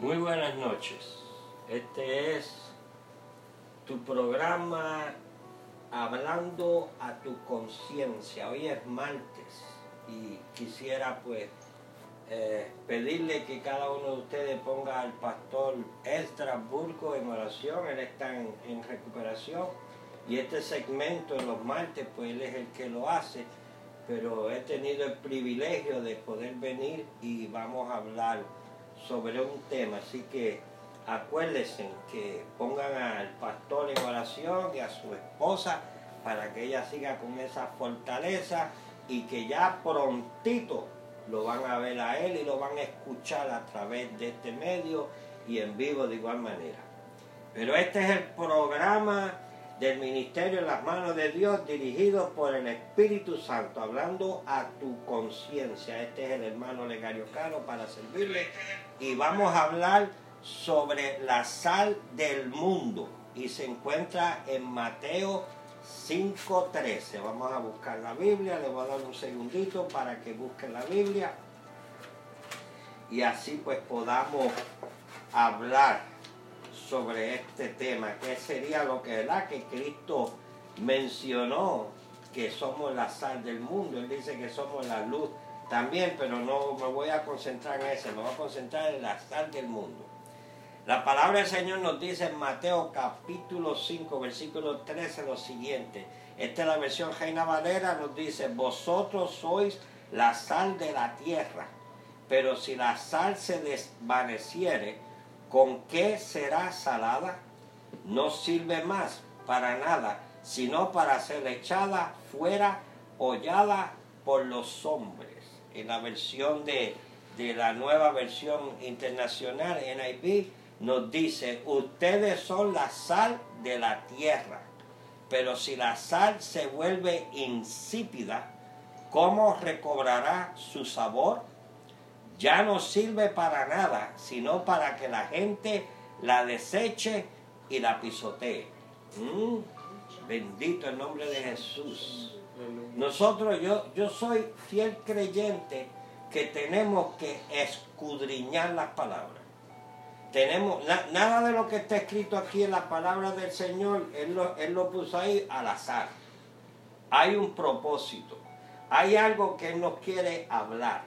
Muy buenas noches. Este es tu programa Hablando a tu conciencia. Hoy es martes y quisiera pues eh, pedirle que cada uno de ustedes ponga al pastor Estrasburgo en oración. Él está en, en recuperación y este segmento en los martes pues él es el que lo hace. Pero he tenido el privilegio de poder venir y vamos a hablar sobre un tema. Así que acuérdense que pongan al pastor en oración y a su esposa para que ella siga con esa fortaleza y que ya prontito lo van a ver a él y lo van a escuchar a través de este medio y en vivo de igual manera. Pero este es el programa del Ministerio en las manos de Dios dirigido por el Espíritu Santo, hablando a tu conciencia. Este es el hermano Legario Caro para servirle. Y vamos a hablar sobre la sal del mundo. Y se encuentra en Mateo 5.13. Vamos a buscar la Biblia, le voy a dar un segundito para que busquen la Biblia. Y así pues podamos hablar sobre este tema, que sería lo que, ¿verdad? que Cristo mencionó que somos la sal del mundo. Él dice que somos la luz también, pero no me voy a concentrar en eso, me voy a concentrar en la sal del mundo. La palabra del Señor nos dice en Mateo capítulo 5, versículo 13 lo siguiente. Esta es la versión Reina Valera, nos dice, vosotros sois la sal de la tierra, pero si la sal se desvaneciere, ¿con qué será salada? No sirve más para nada, sino para ser echada fuera, hollada por los hombres. En la versión de, de la nueva versión internacional, NIV, nos dice, ustedes son la sal de la tierra, pero si la sal se vuelve insípida, ¿cómo recobrará su sabor? Ya no sirve para nada, sino para que la gente la deseche y la pisotee. Mm, bendito el nombre de Jesús. Nosotros, yo, yo soy fiel creyente que tenemos que escudriñar las palabras tenemos nada de lo que está escrito aquí en la palabra del Señor, él lo, él lo puso ahí al azar. Hay un propósito, hay algo que Él nos quiere hablar.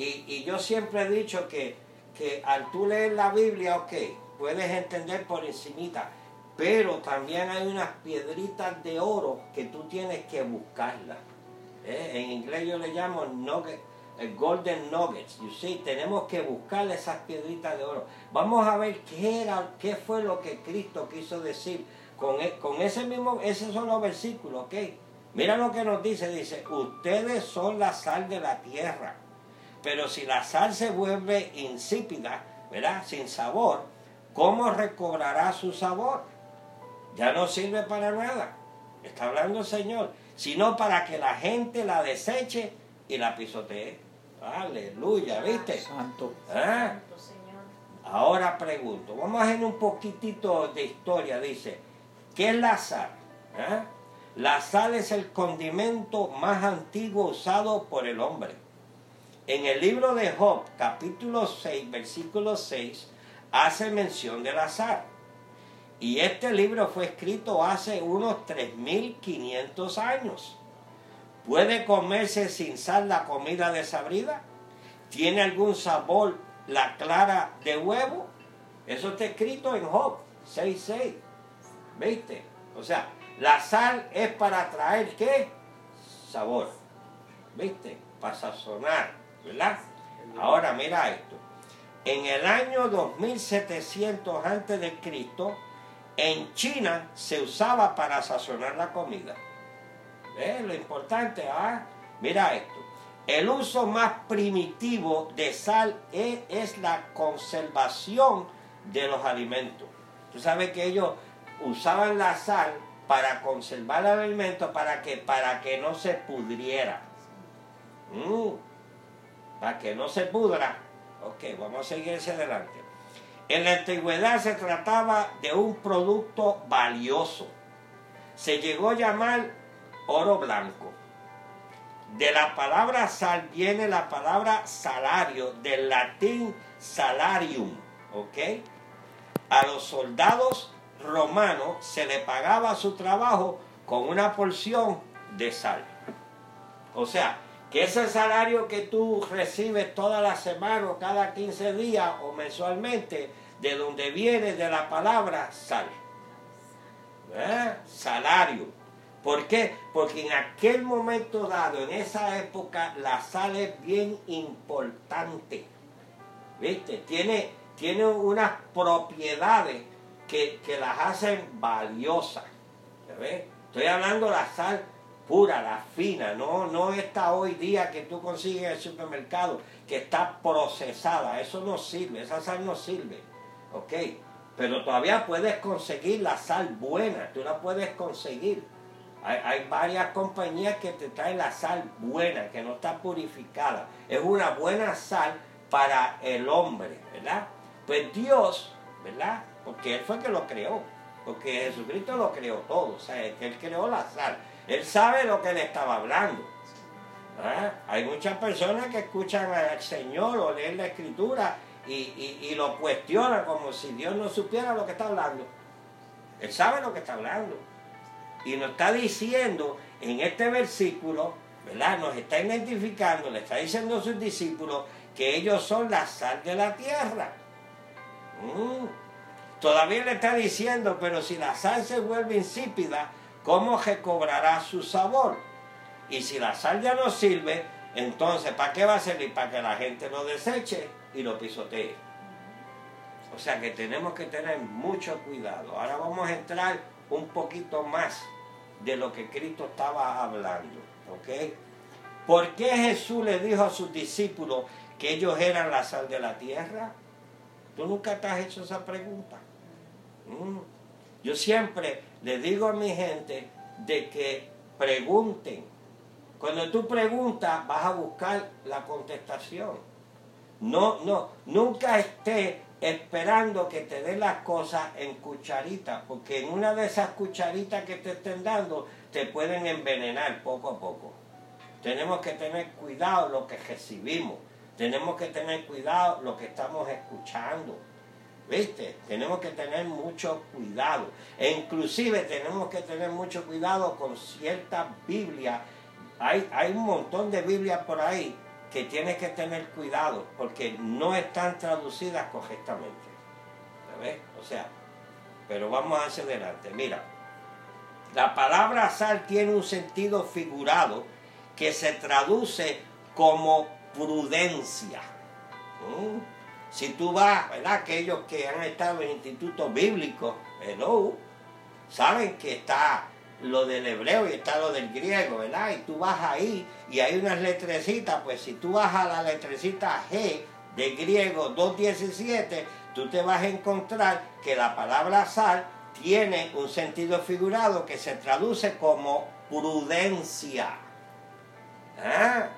Y, y yo siempre he dicho que, que al tú leer la Biblia, ok, puedes entender por encimita, pero también hay unas piedritas de oro que tú tienes que buscarlas. ¿Eh? En inglés yo le llamo nugget, el golden nuggets, you see, tenemos que buscar esas piedritas de oro. Vamos a ver qué era, qué fue lo que Cristo quiso decir con, e, con ese mismo, esos son los versículos, ¿ok? Mira lo que nos dice, dice, ustedes son la sal de la tierra, pero si la sal se vuelve insípida, ¿verdad? Sin sabor, ¿cómo recobrará su sabor? Ya no sirve para nada, está hablando el Señor, sino para que la gente la deseche y la pisotee. Aleluya, ¿viste? Santo. ¿Ah? Ahora pregunto, vamos a hacer un poquitito de historia. Dice, ¿qué es la sal? ¿Ah? La sal es el condimento más antiguo usado por el hombre. En el libro de Job, capítulo 6, versículo 6, hace mención de la sal. Y este libro fue escrito hace unos 3.500 años. ¿Puede comerse sin sal la comida desabrida? ¿Tiene algún sabor la clara de huevo? Eso está escrito en Job 6.6. ¿Viste? O sea, la sal es para traer qué? Sabor. ¿Viste? Para sazonar, ¿verdad? Ahora mira esto. En el año 2700 antes de Cristo, en China se usaba para sazonar la comida. ¿Ves? Lo importante, ¿ah? Mira esto. El uso más primitivo de sal es, es, la conservación de los alimentos. Tú sabes que ellos usaban la sal para conservar el alimento para que, para que no se pudriera. Mm, para que no se pudra. Ok, vamos a seguir hacia adelante. En la antigüedad se trataba de un producto valioso. Se llegó a llamar oro blanco. De la palabra sal viene la palabra salario, del latín salarium, ¿ok? A los soldados romanos se le pagaba su trabajo con una porción de sal. O sea, que ese salario que tú recibes toda la semana o cada 15 días o mensualmente, de donde viene de la palabra sal. ¿Eh? Salario. ¿Por qué? Porque en aquel momento dado, en esa época, la sal es bien importante. ¿Viste? Tiene, tiene unas propiedades que, las hacen valiosas. ¿Ves? Estoy hablando de la sal pura, la fina, no, no esta hoy día que tú consigues en el supermercado, que está procesada. Eso no sirve, esa sal no sirve. ¿Ok? Pero todavía puedes conseguir la sal buena, tú la puedes conseguir. Hay, hay, varias compañías que te traen la sal buena, que no está purificada. Es una buena sal para el hombre, ¿verdad? Pues Dios, ¿verdad? Porque Él fue el que lo creó. Porque Jesucristo lo creó todo. O sea, Él creó la sal. Él sabe lo que Él estaba hablando. ¿Ah? Hay muchas personas que escuchan al Señor o leen la Escritura y, y, lo cuestionan como si Dios no supiera lo que está hablando. Él sabe lo que está hablando. Y nos está diciendo en este versículo, ¿verdad? Nos está identificando, le está diciendo a sus discípulos que ellos son la sal de la tierra. Mm. Todavía le está diciendo, pero si la sal se vuelve insípida, ¿cómo recobrará su sabor? Y si la sal ya no sirve, entonces, ¿para qué va a servir? Para que la gente lo deseche y lo pisotee. O sea que tenemos que tener mucho cuidado. Ahora vamos a entrar un poquito más de lo que Cristo estaba hablando. ¿Ok? ¿Por qué Jesús le dijo a sus discípulos que ellos eran la sal de la tierra? ¿Tú nunca te has hecho esa pregunta? Mm. Yo siempre le digo a mi gente de que pregunten. Cuando tú preguntas, vas a buscar la contestación. No, no, nunca estés esperando que te den las cosas en cucharitas, porque en una de esas cucharitas que te estén dando te pueden envenenar poco a poco. Tenemos que tener cuidado lo que recibimos. Tenemos que tener cuidado lo que estamos escuchando. ¿Viste? Tenemos que tener mucho cuidado. E inclusive tenemos que tener mucho cuidado con ciertas Biblias. Hay, hay un montón de Biblias por ahí que tienes que tener cuidado porque no están traducidas correctamente. ¿Ves? O sea, pero vamos hacia adelante. Mira, la palabra sal tiene un sentido figurado que se traduce como prudencia. ¿Mm? Si tú vas, ¿verdad? Aquellos que han estado en institutos bíblicos, hello, saben que está lo del hebreo y está lo del griego, ¿verdad? Y tú vas ahí y hay unas letrecitas, pues si tú vas a la letrecita G de griego 2.17, tú te vas a encontrar que la palabra sal tiene un sentido figurado que se traduce como prudencia. ¿Ah?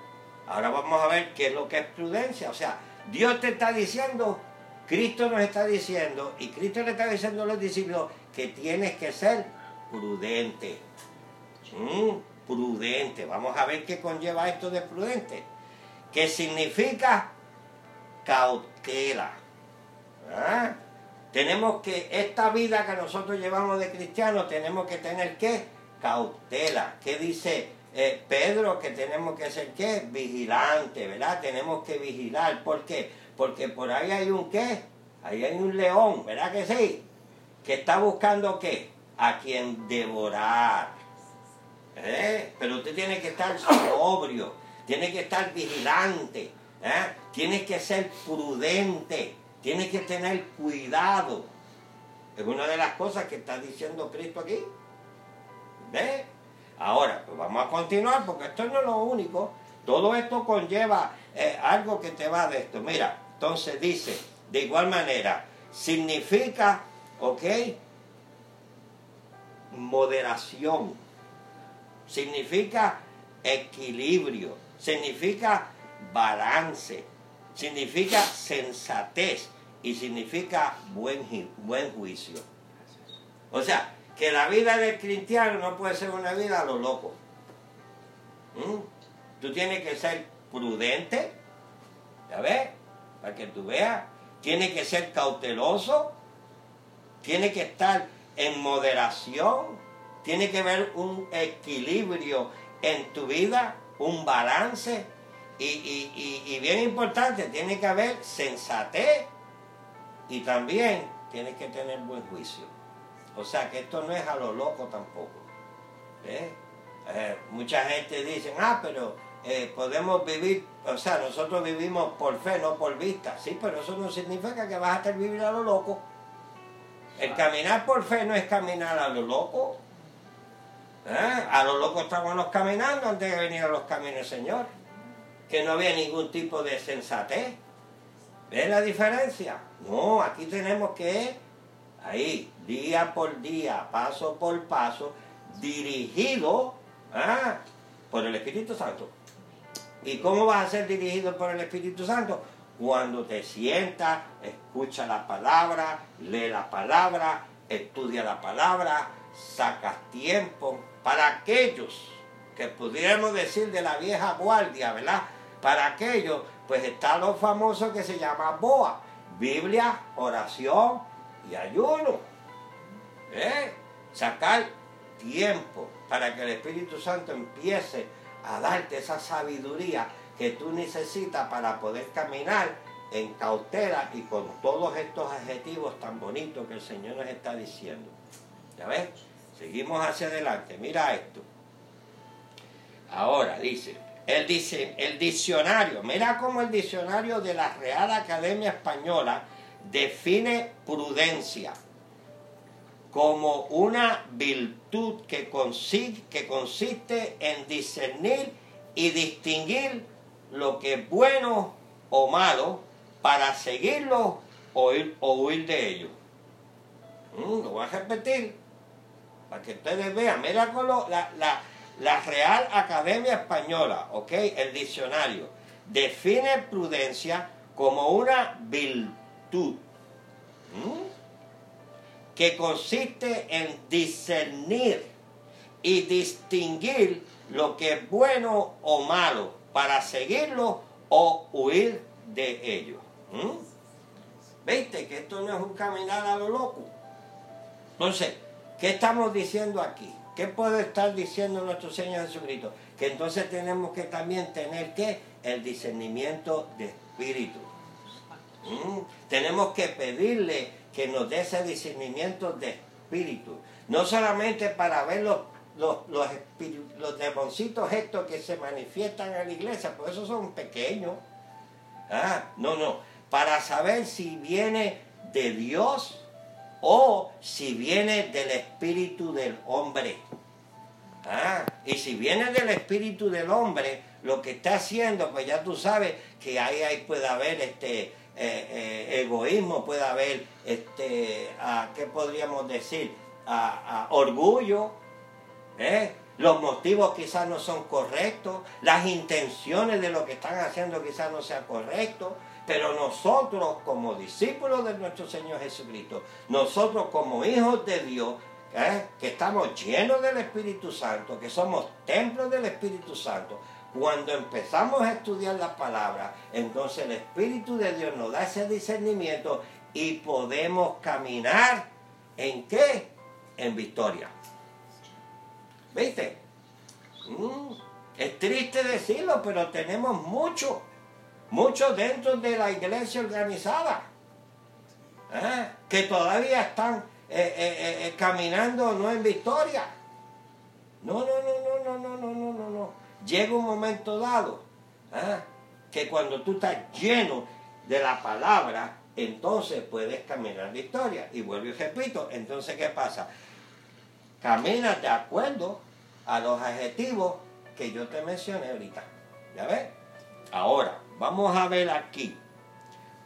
Ahora vamos a ver qué es lo que es prudencia. O sea, Dios te está diciendo, Cristo nos está diciendo, y Cristo le está diciendo a los discípulos que tienes que ser prudente. Prudente. Vamos a ver qué conlleva esto de prudente. ¿Qué significa cautela. ¿Ah? Tenemos que, esta vida que nosotros llevamos de cristianos, tenemos que tener que cautela. ¿Qué dice eh, Pedro que tenemos que ser qué? Vigilante, ¿verdad? Tenemos que vigilar. ¿Por qué? Porque por ahí hay un qué? Ahí hay un león, ¿verdad que sí? Que está buscando qué? A quien devorar. ¿Eh? Pero usted tiene que estar sobrio, tiene que estar vigilante, ¿eh? tiene que ser prudente, tiene que tener cuidado. Es una de las cosas que está diciendo Cristo aquí. ¿Ve? Ahora, pues vamos a continuar porque esto no es lo único. Todo esto conlleva eh, algo que te va de esto. Mira, entonces dice, de igual manera, significa, ¿ok? Moderación. Significa equilibrio. Significa balance. Significa sensatez. Y significa buen, buen juicio. O sea, que la vida del cristiano no puede ser una vida a lo loco. ¿Mm? Tú tienes que ser prudente, ¿ya ves? Para que tú veas tiene que ser cauteloso, tiene que estar en moderación, tiene que haber un equilibrio en tu vida, un balance y, y bien importante, tiene que haber sensatez y también tiene que tener buen juicio. O sea que esto no es a lo loco tampoco. ¿eh? Eh, mucha gente dice, ah, pero eh, podemos vivir, o sea, nosotros vivimos por fe, no por vista. Sí, pero eso no significa que vas a estar vivir a lo loco. El caminar por fe no es caminar a lo loco. A lo loco estábamos caminando antes de venir a los caminos del Señor. Que no había ningún tipo de sensatez. ¿Ves la diferencia? No, aquí tenemos que, ahí, día por día, paso por paso, dirigido ¿ah? por el Espíritu Santo. ¿Y cómo vas a ser dirigido por el Espíritu Santo? Cuando te sientas, escucha la palabra, lee la palabra, estudia la palabra, sacas tiempo para aquellos que pudiéramos decir de la vieja guardia, ¿verdad? Para aquellos, pues está lo famoso que se llama BOA, Biblia, oración y ayuno. ¿Eh? Sacar tiempo para que el Espíritu Santo empiece a darte esa sabiduría que tú necesitas para poder caminar en cautela y con todos estos adjetivos tan bonitos que el Señor nos está diciendo. ¿Ya ves? Seguimos hacia adelante. Mira esto. Ahora dice, el, dice, el diccionario, mira cómo el diccionario de la Real Academia Española define prudencia como una virtud que, que consiste en discernir y distinguir lo que es bueno o malo para seguirlo o, huir de ello. Mm, lo voy a repetir para que ustedes vean. Mira con la, la, Real Academia Española, ¿ok? El diccionario define prudencia como una virtud. ¿Mm? Que consiste en discernir y distinguir lo que es bueno o malo para seguirlo o huir de ello. ¿Mm? ¿Viste que esto no es un caminar a lo loco? Entonces, ¿qué estamos diciendo aquí? ¿Qué puede estar diciendo nuestro Señor Jesucristo? Que entonces tenemos que también tener que el discernimiento de espíritu. ¿Mm? Tenemos que pedirle que nos dé ese discernimiento de espíritu. No solamente para ver los, los, los, los demoncitos estos que se manifiestan en la iglesia, pues esos son pequeños. Ah, no, no. Para saber si viene de Dios o si viene del espíritu del hombre. Ah, y si viene del espíritu del hombre, lo que está haciendo, pues ya tú sabes que ahí, ahí puede haber este eh, eh, egoísmo, puede haber, este, ¿qué podríamos decir? A, orgullo, ¿eh? los motivos quizás no son correctos, las intenciones de lo que están haciendo quizás no sean correctos, pero nosotros como discípulos de nuestro Señor Jesucristo, nosotros como hijos de Dios, que estamos llenos del Espíritu Santo, que somos templos del Espíritu Santo, cuando empezamos a estudiar la palabra, entonces el Espíritu de Dios nos da ese discernimiento y podemos caminar en qué? En victoria. ¿Viste? Mm, es triste decirlo, pero tenemos mucho, mucho dentro de la iglesia organizada, ¿eh? que todavía están eh, eh, caminando no en victoria. No, no, no, no, no, no, no, no, no llega un momento dado ¿ah? que cuando tú estás lleno de la palabra, entonces puedes caminar la historia. Y vuelvo y repito, entonces ¿qué pasa? Caminas de acuerdo a los adjetivos que yo te mencioné ahorita. ¿Ya ves? Ahora, vamos a ver aquí.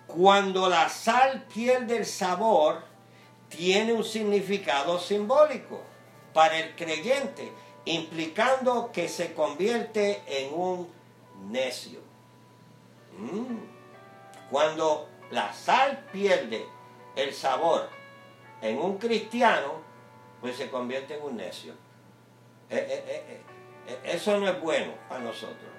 Cuando la sal pierde el sabor, tiene un significado simbólico para el creyente implicando que se convierte en un necio. Mm. Cuando la sal pierde el sabor en un cristiano, pues se convierte en un necio. Eh, eh, eh, eso no es bueno para nosotros.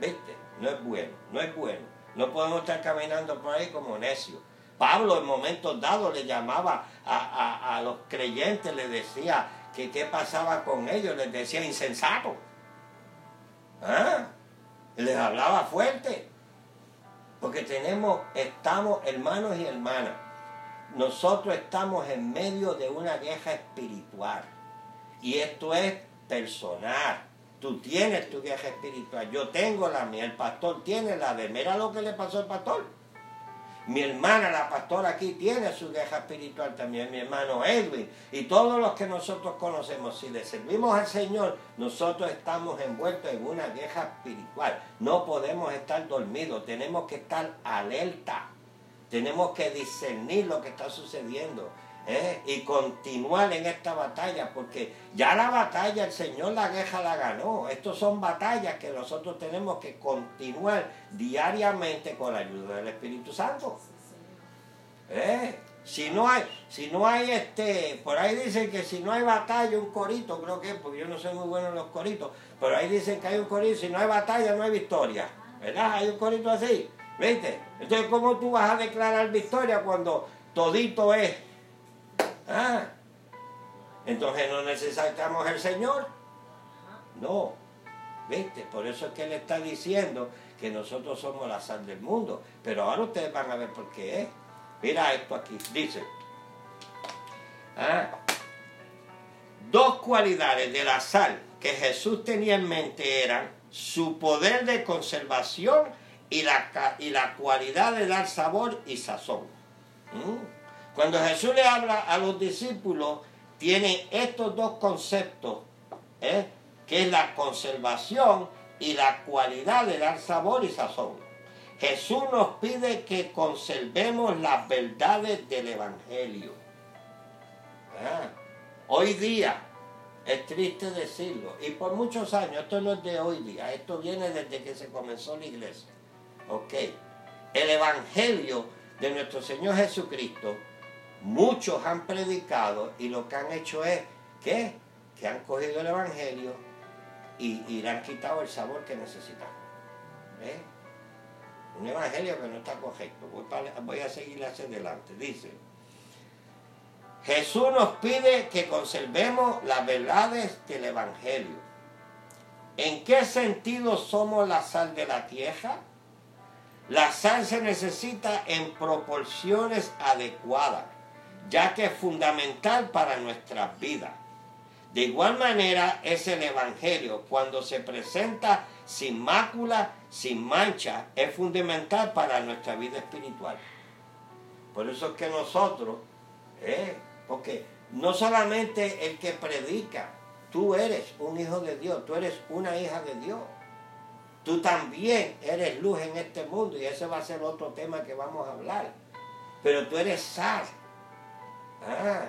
¿Viste? No es bueno, no es bueno. No podemos estar caminando por ahí como necios. Pablo en momentos dados le llamaba a, los creyentes, le decía que qué pasaba con ellos, les decía insensato. ¿Ah? Les hablaba fuerte. Porque tenemos, estamos hermanos y hermanas. Nosotros estamos en medio de una guerra espiritual. Y esto es personal. Tú tienes tu guerra espiritual. Yo tengo la mía. El pastor tiene la de. Mira lo que le pasó al pastor. Mi hermana, la pastora aquí, tiene su guerra espiritual también, mi hermano Edwin, y todos los que nosotros conocemos. Si le servimos al Señor, nosotros estamos envueltos en una guerra espiritual. No podemos estar dormidos, tenemos que estar alerta, tenemos que discernir lo que está sucediendo. ¿Eh? y continuar en esta batalla, porque ya la batalla el Señor la guerra la ganó. Estos son batallas que nosotros tenemos que continuar diariamente con la ayuda del Espíritu Santo. ¿Eh? Si no hay, si no hay este, por ahí dicen que si no hay batalla, un corito, creo que, porque yo no soy muy bueno en los coritos, pero ahí dicen que hay un corito, si no hay batalla, no hay victoria. ¿Verdad? Hay un corito así, ¿viste? Entonces, ¿cómo tú vas a declarar victoria cuando todito es Ah, entonces no necesitamos el Señor. No, ¿viste? Por eso es que Él está diciendo que nosotros somos la sal del mundo. Pero ahora ustedes van a ver por qué es. Mira esto aquí, dice. Ah, dos cualidades de la sal que Jesús tenía en mente eran su poder de conservación y la, y la cualidad de dar sabor y sazón. ¿Mm? Cuando Jesús le habla a los discípulos, tiene estos dos conceptos, ¿eh? que es la conservación y la cualidad de dar sabor y sazón. Jesús nos pide que conservemos las verdades del Evangelio. ¿Ah? Hoy día, es triste decirlo, y por muchos años, esto no es de hoy día, esto viene desde que se comenzó la iglesia. ¿Ok? El Evangelio de nuestro Señor Jesucristo muchos han predicado y lo que han hecho es que han cogido el evangelio y, le han quitado el sabor que necesitan. Un evangelio que no está correcto. Voy, a seguir hacia adelante. Dice, Jesús nos pide que conservemos las verdades del evangelio. ¿En qué sentido somos la sal de la tierra? La sal se necesita en proporciones adecuadas ya que es fundamental para nuestras vidas. De igual manera es el Evangelio, cuando se presenta sin mácula, sin mancha, es fundamental para nuestra vida espiritual. Por eso es que nosotros, eh, porque no solamente el que predica, tú eres un hijo de Dios, tú eres una hija de Dios. Tú también eres luz en este mundo y ese va a ser otro tema que vamos a hablar. Pero tú eres sal Ah,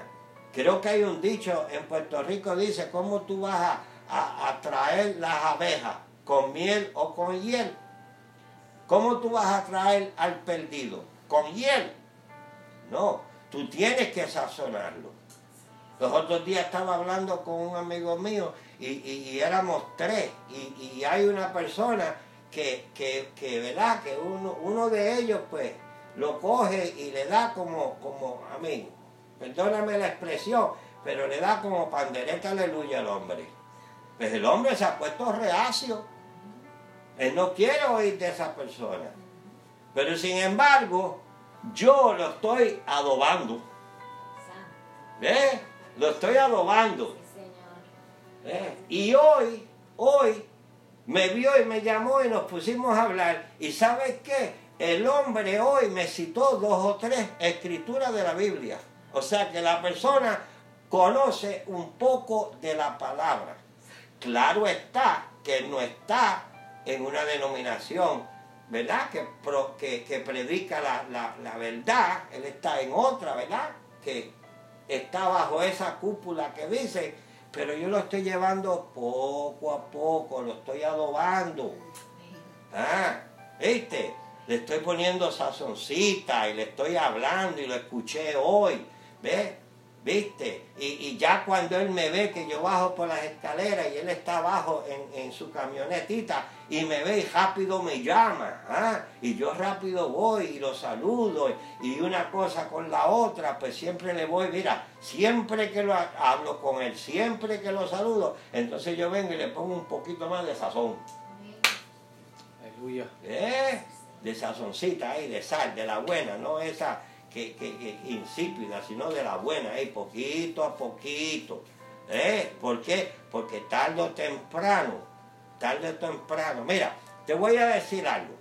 creo que hay un dicho en Puerto Rico, dice, ¿cómo tú vas a, a, traer las abejas? ¿Con miel o con hiel? ¿Cómo tú vas a traer al perdido? ¿Con hiel? No, tú tienes que sazonarlo. Los otros días estaba hablando con un amigo mío y, éramos tres y, hay una persona que, que, que ¿verdad? Que uno, uno de ellos pues lo coge y le da como, como, a perdóname la expresión, pero le da como pandereta aleluya al hombre. Pues el hombre se ha puesto reacio. Él no quiere oír de esa persona. Pero sin embargo, yo lo estoy adobando. ¿Eh? Lo estoy adobando. Y hoy, hoy, me vio y me llamó y nos pusimos a hablar. ¿Y sabes qué? El hombre hoy me citó dos o tres escrituras de la Biblia. O sea que la persona conoce un poco de la palabra. Claro está que no está en una denominación, ¿verdad? Que, que, predica la, la verdad, él está en otra, ¿verdad? Que está bajo esa cúpula que dice, pero yo lo estoy llevando poco a poco, lo estoy adobando. Ah, ¿viste? Le estoy poniendo sazoncita y le estoy hablando y lo escuché hoy. ¿Ves? ¿Viste? Y, ya cuando él me ve que yo bajo por las escaleras y él está abajo en, su camionetita y me ve y rápido me llama. ¿ah? Y yo rápido voy y lo saludo y una cosa con la otra, pues siempre le voy, mira, siempre que lo hablo con él, siempre que lo saludo, entonces yo vengo y le pongo un poquito más de sazón. Aleluya. ¿Eh? De sazoncita ahí, de sal, de la buena, no esa que, insípida, sino de la buena, ahí, poquito a poquito. ¿Eh? ¿Por qué? Porque tarde o temprano, tarde o temprano, mira, te voy a decir algo.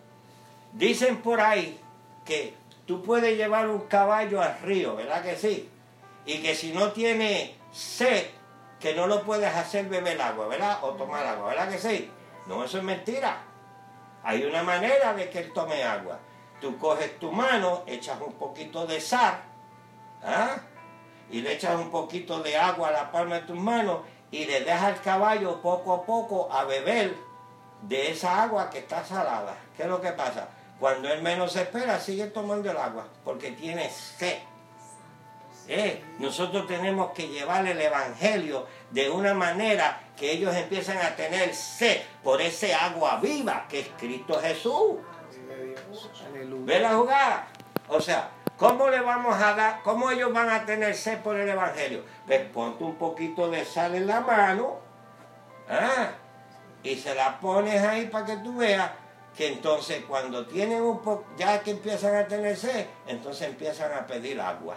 Dicen por ahí que tú puedes llevar un caballo al río, ¿verdad que sí? Y que si no tiene sed, que no lo puedes hacer beber agua, ¿verdad? O tomar agua, ¿verdad que sí? No, eso es mentira. Hay una manera de que él tome agua. Tú coges tu mano, echas un poquito de sal, ¿ah? y le echas un poquito de agua a la palma de tus manos y le dejas al caballo poco a poco a beber de esa agua que está salada. ¿Qué es lo que pasa? Cuando él menos espera, sigue tomando el agua, porque tiene sed. ¿Eh? Nosotros tenemos que llevar el Evangelio de una manera que ellos empiezan a tener sed por ese agua viva que es Cristo Jesús. ¿Ve la jugada? O sea, ¿cómo le vamos a dar, cómo ellos van a tener sed por el Evangelio? Pues ponte un poquito de sal en la mano ¿ah? y se la pones ahí para que tú veas que entonces cuando tienen un poco, ya que empiezan a tener sed, entonces empiezan a pedir agua.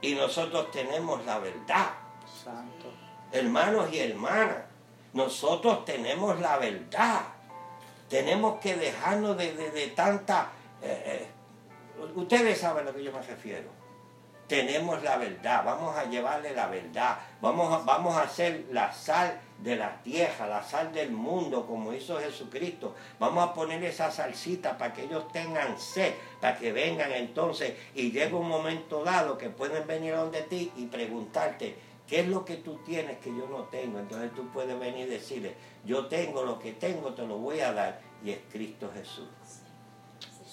Y nosotros tenemos la verdad. Santo. Hermanos y hermanas, nosotros tenemos la verdad. Tenemos que dejarnos de, tanta... Eh, eh, ustedes saben a lo que yo me refiero. Tenemos la verdad, vamos a llevarle la verdad, vamos a, vamos a hacer la sal de la tierra, la sal del mundo, como hizo Jesucristo. Vamos a poner esa salsita para que ellos tengan sed, para que vengan entonces y llegue un momento dado que pueden venir donde ti y preguntarte, ¿qué es lo que tú tienes que yo no tengo? Entonces tú puedes venir y decirle, yo tengo lo que tengo, te lo voy a dar, y es Cristo Jesús.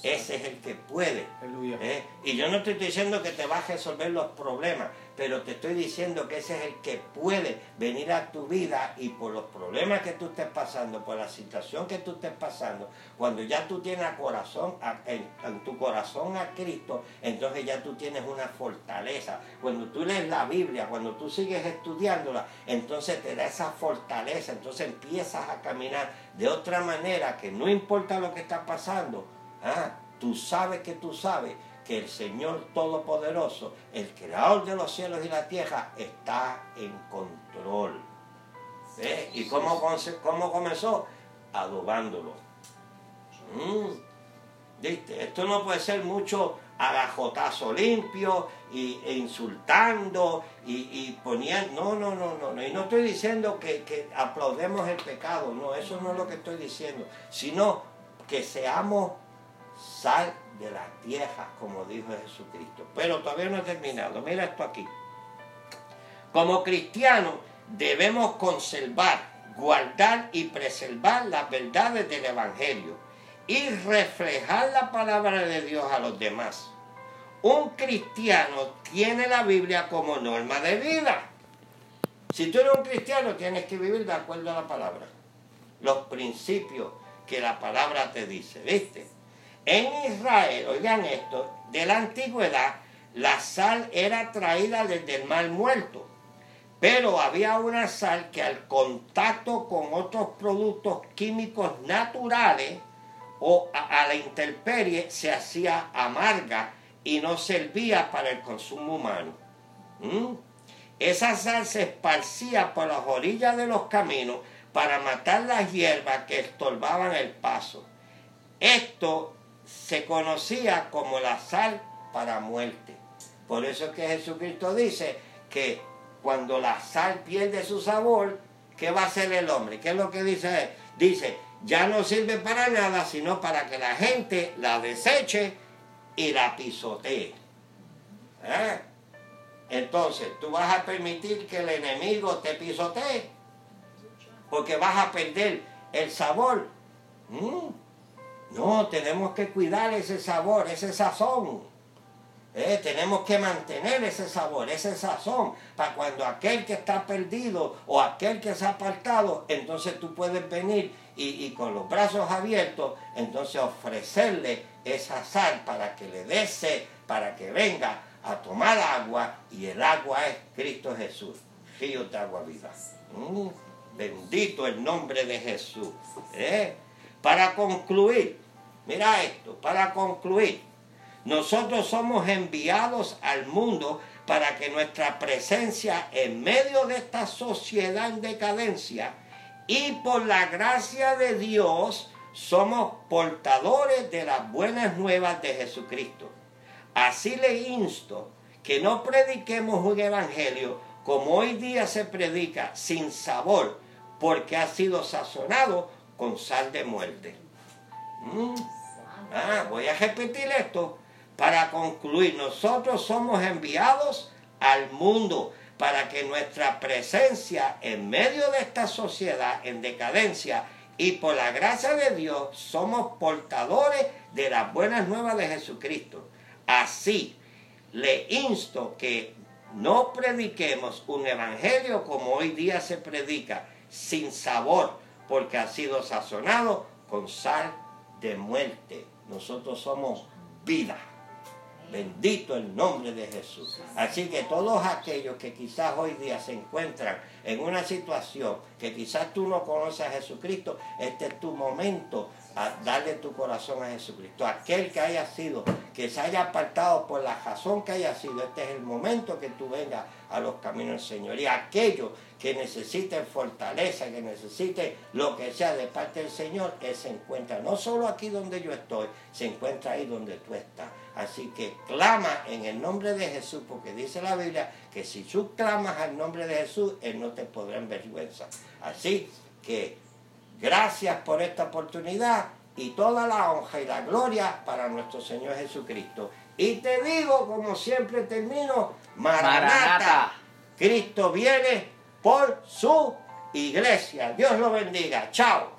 Ese es el que puede. ¿eh? Y yo no estoy diciendo que te va a resolver los problemas, pero te estoy diciendo que ese es el que puede venir a tu vida y por los problemas que tú estés pasando, por la situación que tú estés pasando, cuando ya tú tienes a corazón, en, tu corazón a Cristo, entonces ya tú tienes una fortaleza. Cuando tú lees la Biblia, cuando tú sigues estudiándola, entonces te da esa fortaleza, entonces empiezas a caminar de otra manera que no importa lo que está pasando, ¿ah? tú sabes que tú sabes que el Señor Todopoderoso, el Creador de los cielos y la tierra, está en control. ¿Y cómo, cómo, comenzó? Adobándolo. Mm. Esto no puede ser mucho agajotazo limpio y, e insultando y, poniendo... No, no, no, no, no. Y no estoy diciendo que, que aplaudemos el pecado, no, eso no es lo que estoy diciendo, sino que seamos sal de la tierra, como dijo Jesucristo. Pero todavía no he terminado. Mira esto aquí. Como cristianos debemos conservar, guardar y preservar las verdades del Evangelio y reflejar la palabra de Dios a los demás. Un cristiano tiene la Biblia como norma de vida. Si tú eres un cristiano, tienes que vivir de acuerdo a la palabra. Los principios que la palabra te dice, ¿viste? En Israel, oigan esto, de la antigüedad, la sal era traída desde el mar muerto, pero había una sal que al contacto con otros productos químicos naturales o a, la intemperie se hacía amarga y no servía para el consumo humano. ¿Mm? Esa sal se esparcía por las orillas de los caminos para matar las hierbas que estorbaban el paso. Esto se conocía como la sal para muerte. Por eso es que Jesucristo dice que cuando la sal pierde su sabor, ¿qué va a hacer el hombre? ¿Qué es lo que dice Dice, ya no sirve para nada, sino para que la gente la deseche y la pisotee. ¿Eh? Entonces, tú vas a permitir que el enemigo te pisotee, porque vas a perder el sabor. Mm. No, tenemos que cuidar ese sabor, ese sazón. Eh, tenemos que mantener ese sabor, ese sazón, para cuando aquel que está perdido o aquel que se ha apartado, entonces tú puedes venir y, con los brazos abiertos, entonces ofrecerle esa sal para que le dé sed, para que venga a tomar agua y el agua es Cristo Jesús, río de agua viva. Mm, bendito el nombre de Jesús. ¿eh? Para concluir, mira esto, para concluir, nosotros somos enviados al mundo para que nuestra presencia en medio de esta sociedad en decadencia y por la gracia de Dios somos portadores de las buenas nuevas de Jesucristo. Así le insto que no prediquemos un evangelio como hoy día se predica sin sabor, porque ha sido sazonado con sal de muerte. Mm. Ah, voy a repetir esto para concluir. Nosotros somos enviados al mundo para que nuestra presencia en medio de esta sociedad en decadencia y por la gracia de Dios somos portadores de las buenas nuevas de Jesucristo. Así, le insto que no prediquemos un evangelio como hoy día se predica, sin sabor, porque ha sido sazonado con sal de muerte. Nosotros somos vida. Bendito el nombre de Jesús. Así que todos aquellos que quizás hoy día se encuentran en una situación que quizás tú no conoces a Jesucristo, este es tu momento a darle tu corazón a Jesucristo. Aquel que haya sido, que se haya apartado por la razón que haya sido, este es el momento que tú vengas a los caminos del Señor. Y aquellos que necesiten fortaleza, que necesiten lo que sea de parte del Señor, Él se encuentra no solo aquí donde yo estoy, se encuentra ahí donde tú estás. Así que clama en el nombre de Jesús, porque dice la Biblia que si tú clamas al nombre de Jesús, Él no te podrá envergüenza. Así que gracias por esta oportunidad y toda la honra y la gloria para nuestro Señor Jesucristo. Y te digo, como siempre termino, Maranata. Cristo viene por su iglesia. Dios lo bendiga. Chao.